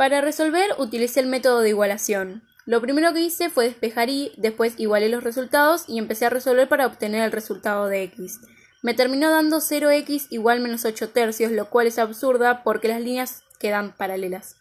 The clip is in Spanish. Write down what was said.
Para resolver utilicé el método de igualación. Lo primero que hice fue despejar y, después igualé los resultados y empecé a resolver para obtener el resultado de x. Me terminó dando 0x igual menos 8 tercios, lo cual es absurda porque las líneas quedan paralelas.